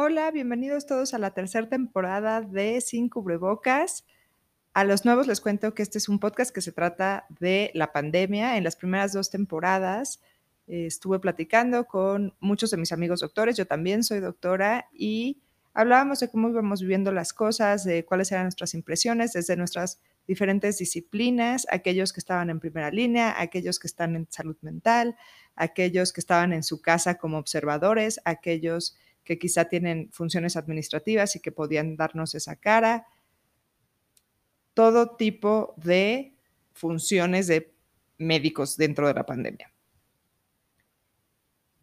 Hola, bienvenidos todos a la tercera temporada de Sin Cubrebocas. A los nuevos les cuento que este es un podcast que se trata de la pandemia. En las primeras dos temporadas eh, estuve platicando con muchos de mis amigos doctores, yo también soy doctora, y hablábamos de cómo íbamos viviendo las cosas, de cuáles eran nuestras impresiones desde nuestras diferentes disciplinas, aquellos que estaban en primera línea, aquellos que están en salud mental, aquellos que estaban en su casa como observadores, aquellos que quizá tienen funciones administrativas y que podían darnos esa cara. Todo tipo de funciones de médicos dentro de la pandemia.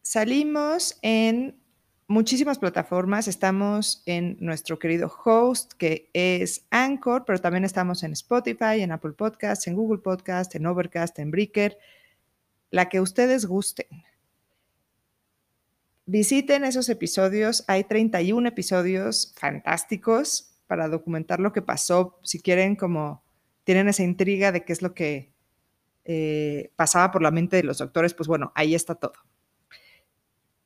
Salimos en muchísimas plataformas. Estamos en nuestro querido host, que es Anchor, pero también estamos en Spotify, en Apple Podcasts, en Google Podcasts, en Overcast, en Breaker, la que ustedes gusten. Visiten esos episodios. Hay 31 episodios fantásticos para documentar lo que pasó. Si quieren, como tienen esa intriga de qué es lo que eh, pasaba por la mente de los doctores, pues bueno, ahí está todo.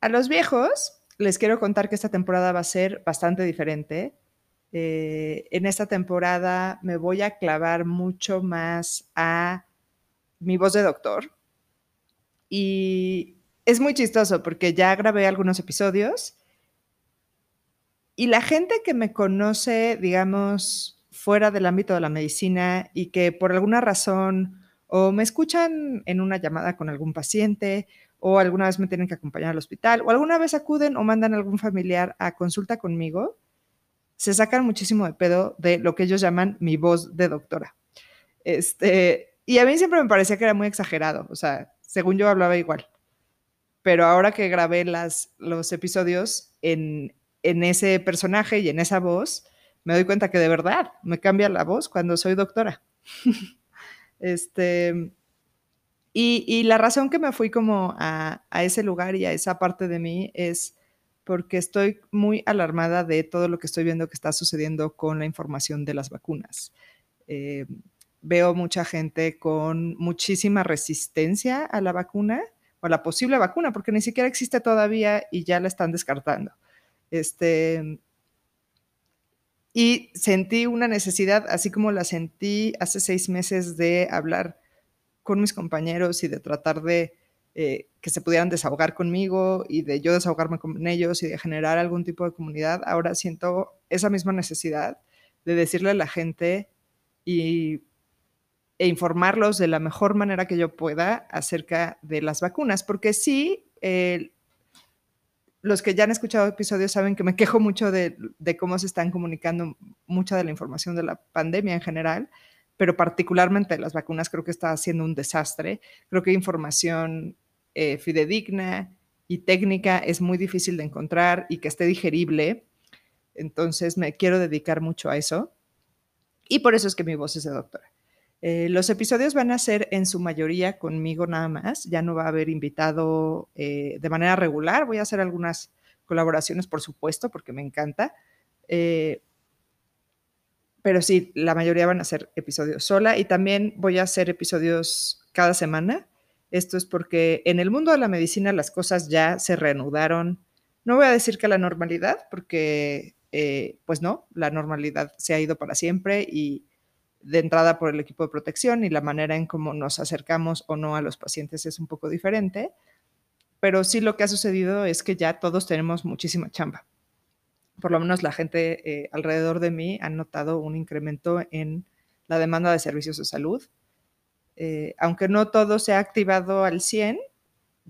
A los viejos, les quiero contar que esta temporada va a ser bastante diferente. Eh, en esta temporada me voy a clavar mucho más a mi voz de doctor. Y es muy chistoso porque ya grabé algunos episodios y la gente que me conoce, digamos, fuera del ámbito de la medicina y que por alguna razón o me escuchan en una llamada con algún paciente o alguna vez me tienen que acompañar al hospital o alguna vez acuden o mandan a algún familiar a consulta conmigo, se sacan muchísimo de pedo de lo que ellos llaman mi voz de doctora. Este, y a mí siempre me parecía que era muy exagerado, o sea, según yo hablaba igual pero ahora que grabé las, los episodios en, ese personaje y en esa voz, me doy cuenta que de verdad me cambia la voz cuando soy doctora. este, y, la razón que me fui como a, ese lugar y a esa parte de mí es porque estoy muy alarmada de todo lo que estoy viendo que está sucediendo con la información de las vacunas. Eh, veo mucha gente con muchísima resistencia a la vacuna o la posible vacuna, porque ni siquiera existe todavía y ya la están descartando. Este, y sentí una necesidad, así como la sentí hace seis meses, de hablar con mis compañeros y de tratar de eh, que se pudieran desahogar conmigo y de yo desahogarme con ellos y de generar algún tipo de comunidad. Ahora siento esa misma necesidad de decirle a la gente y e informarlos de la mejor manera que yo pueda acerca de las vacunas, porque sí, los que ya han escuchado episodios saben que me quejo mucho de, cómo se están comunicando mucha de la información de la pandemia en general, pero particularmente de las vacunas creo que está haciendo un desastre. Creo que información eh, fidedigna y técnica es muy difícil de encontrar y que esté digerible. Entonces me quiero dedicar mucho a eso. Y por eso es que mi voz es de doctora. Eh, los episodios van a ser en su mayoría conmigo nada más, ya no va a haber invitado eh, de manera regular, voy a hacer algunas colaboraciones, por supuesto, porque me encanta. Eh, pero sí, la mayoría van a ser episodios sola y también voy a hacer episodios cada semana. Esto es porque en el mundo de la medicina las cosas ya se reanudaron. No voy a decir que la normalidad, porque pues no, la normalidad se ha ido para siempre y de entrada por el equipo de protección y la manera en cómo nos acercamos o no a los pacientes es un poco diferente, pero sí lo que ha sucedido es que ya todos tenemos muchísima chamba. Por lo menos la gente eh, alrededor de mí ha notado un incremento en la demanda de servicios de salud. Eh, aunque no todo se ha activado al 100,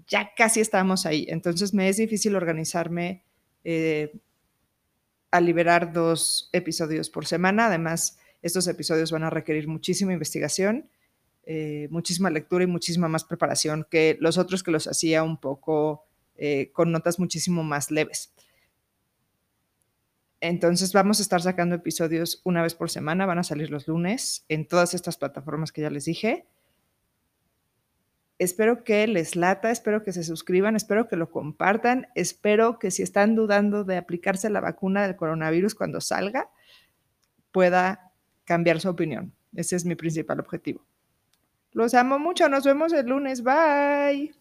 ya casi estamos ahí. Entonces me es difícil organizarme eh, a liberar dos episodios por semana. Además, estos episodios van a requerir muchísima investigación, eh, muchísima lectura y muchísima más preparación que los otros que los hacía un poco eh, con notas muchísimo más leves. Entonces vamos a estar sacando episodios una vez por semana, van a salir los lunes en todas estas plataformas que ya les dije. Espero que les lata, espero que se suscriban, espero que lo compartan, espero que si están dudando de aplicarse la vacuna del coronavirus cuando salga, pueda cambiar su opinión. Ese es mi principal objetivo. Los amo mucho, nos vemos el lunes, bye.